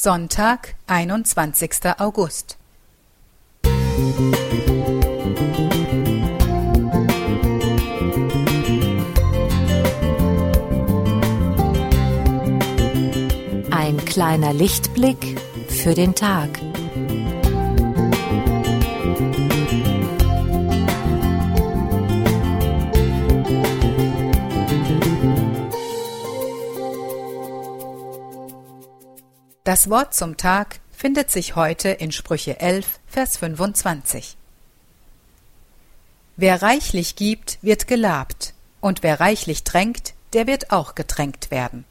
Sonntag, 21. August. Ein kleiner Lichtblick für den Tag. Das Wort zum Tag findet sich heute in Sprüche 11, Vers 25. Wer reichlich gibt, wird gelabt, und wer reichlich tränkt, der wird auch getränkt werden.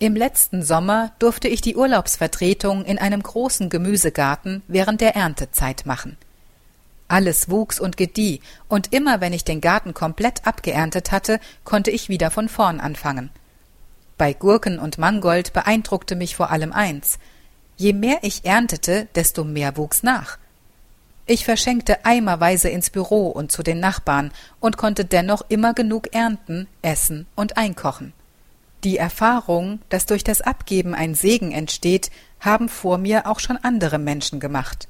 Im letzten Sommer durfte ich die Urlaubsvertretung in einem großen Gemüsegarten während der Erntezeit machen. Alles wuchs und gedieh, und immer wenn ich den Garten komplett abgeerntet hatte, konnte ich wieder von vorn anfangen. Bei Gurken und Mangold beeindruckte mich vor allem eins. Je mehr ich erntete, desto mehr wuchs nach. Ich verschenkte eimerweise ins Büro und zu den Nachbarn und konnte dennoch immer genug ernten, essen und einkochen. Die Erfahrung, dass durch das Abgeben ein Segen entsteht, haben vor mir auch schon andere Menschen gemacht.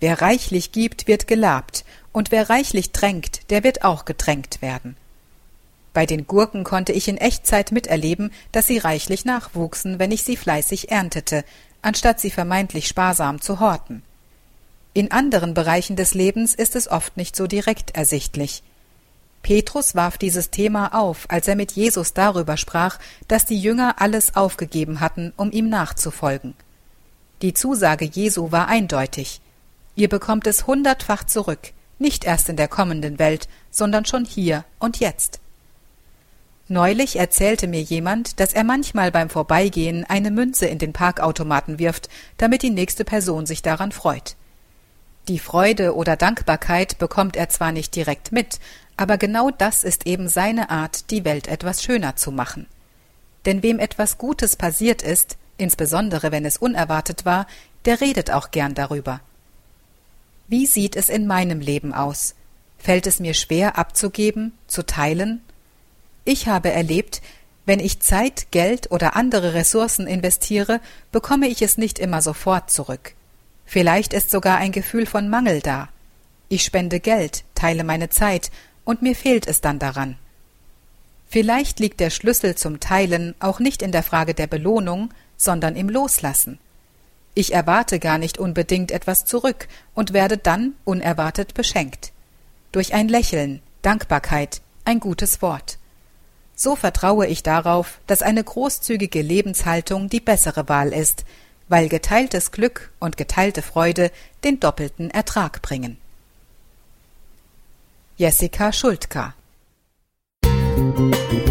Wer reichlich gibt, wird gelabt, und wer reichlich tränkt, der wird auch getränkt werden. Bei den Gurken konnte ich in Echtzeit miterleben, dass sie reichlich nachwuchsen, wenn ich sie fleißig erntete, anstatt sie vermeintlich sparsam zu horten. In anderen Bereichen des Lebens ist es oft nicht so direkt ersichtlich. Petrus warf dieses Thema auf, als er mit Jesus darüber sprach, dass die Jünger alles aufgegeben hatten, um ihm nachzufolgen. Die Zusage Jesu war eindeutig. Ihr bekommt es hundertfach zurück, nicht erst in der kommenden Welt, sondern schon hier und jetzt. Neulich erzählte mir jemand, dass er manchmal beim Vorbeigehen eine Münze in den Parkautomaten wirft, damit die nächste Person sich daran freut. Die Freude oder Dankbarkeit bekommt er zwar nicht direkt mit, aber genau das ist eben seine Art, die Welt etwas schöner zu machen. Denn wem etwas Gutes passiert ist, insbesondere wenn es unerwartet war, der redet auch gern darüber. Wie sieht es in meinem Leben aus? Fällt es mir schwer abzugeben, zu teilen ich habe erlebt, wenn ich Zeit, Geld oder andere Ressourcen investiere, bekomme ich es nicht immer sofort zurück. Vielleicht ist sogar ein Gefühl von Mangel da. Ich spende Geld, teile meine Zeit, und mir fehlt es dann daran. Vielleicht liegt der Schlüssel zum Teilen auch nicht in der Frage der Belohnung, sondern im Loslassen. Ich erwarte gar nicht unbedingt etwas zurück und werde dann unerwartet beschenkt. Durch ein Lächeln, Dankbarkeit, ein gutes Wort so vertraue ich darauf, dass eine großzügige Lebenshaltung die bessere Wahl ist, weil geteiltes Glück und geteilte Freude den doppelten Ertrag bringen. Jessica Schultka Musik